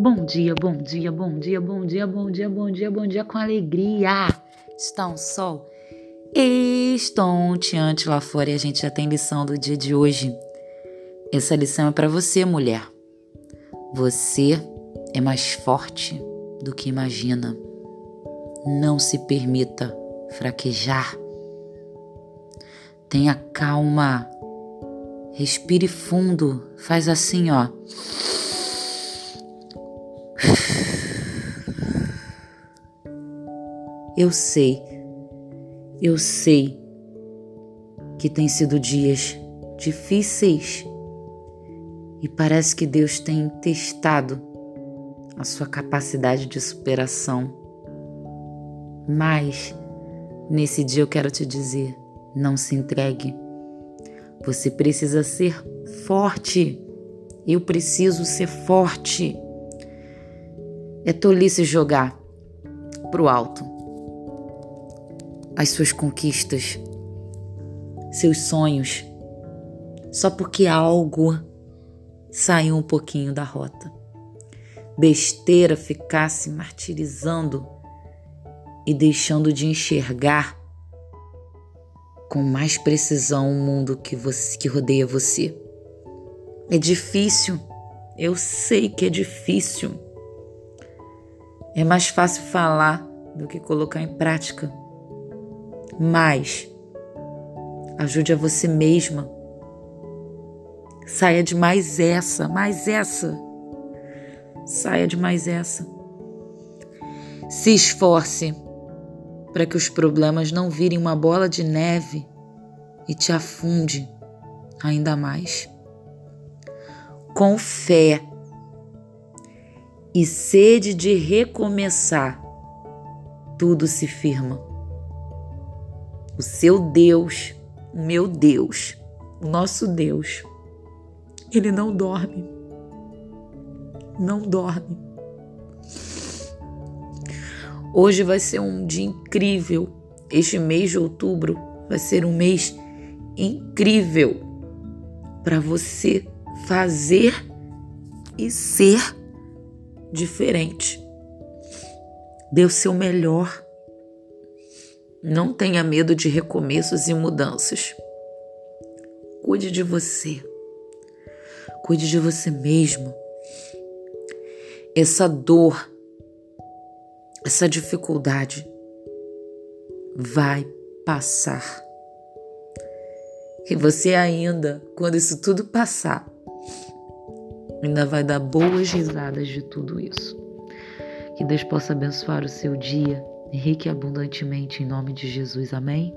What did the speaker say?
Bom dia, bom dia, bom dia, bom dia, bom dia, bom dia, bom dia com alegria. Está um sol estonteante lá fora e a gente já tem lição do dia de hoje. Essa lição é para você, mulher. Você é mais forte do que imagina. Não se permita fraquejar. Tenha calma. Respire fundo. Faz assim, ó. Eu sei, eu sei que tem sido dias difíceis e parece que Deus tem testado a sua capacidade de superação. Mas nesse dia eu quero te dizer: não se entregue. Você precisa ser forte. Eu preciso ser forte. É tolice jogar pro alto as suas conquistas, seus sonhos, só porque algo saiu um pouquinho da rota. Besteira ficar se martirizando e deixando de enxergar com mais precisão o mundo que, você, que rodeia você. É difícil, eu sei que é difícil. É mais fácil falar do que colocar em prática. Mas ajude a você mesma. Saia de mais essa, mais essa. Saia de mais essa. Se esforce para que os problemas não virem uma bola de neve e te afunde ainda mais. Com fé e sede de recomeçar, tudo se firma o seu Deus, o meu Deus, o nosso Deus, ele não dorme. Não dorme. Hoje vai ser um dia incrível. Este mês de outubro vai ser um mês incrível para você fazer e ser diferente. Dê o seu melhor não tenha medo de recomeços e mudanças. Cuide de você. Cuide de você mesmo. Essa dor, essa dificuldade vai passar. E você ainda, quando isso tudo passar, ainda vai dar boas risadas de tudo isso. Que Deus possa abençoar o seu dia rique abundantemente em nome de Jesus. Amém?